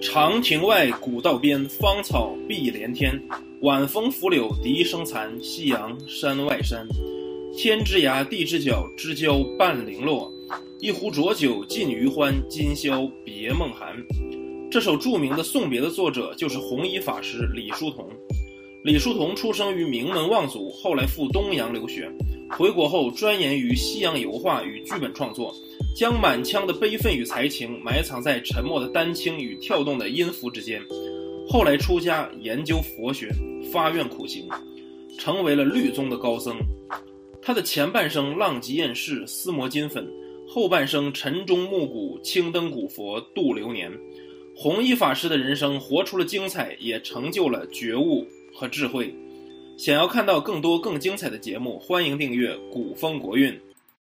长亭外，古道边，芳草碧连天。晚风拂柳笛声残，夕阳山外山。天之涯，地之角，知交半零落。一壶浊酒尽余欢，今宵别梦寒。这首著名的送别的作者就是弘一法师李叔同。李叔同出生于名门望族，后来赴东洋留学，回国后钻研于西洋油画与剧本创作。将满腔的悲愤与才情埋藏在沉默的丹青与跳动的音符之间，后来出家研究佛学，发愿苦行，成为了律宗的高僧。他的前半生浪迹艳世，撕磨金粉；后半生晨钟暮鼓，青灯古佛度流年。弘一法师的人生活出了精彩，也成就了觉悟和智慧。想要看到更多更精彩的节目，欢迎订阅古风国韵。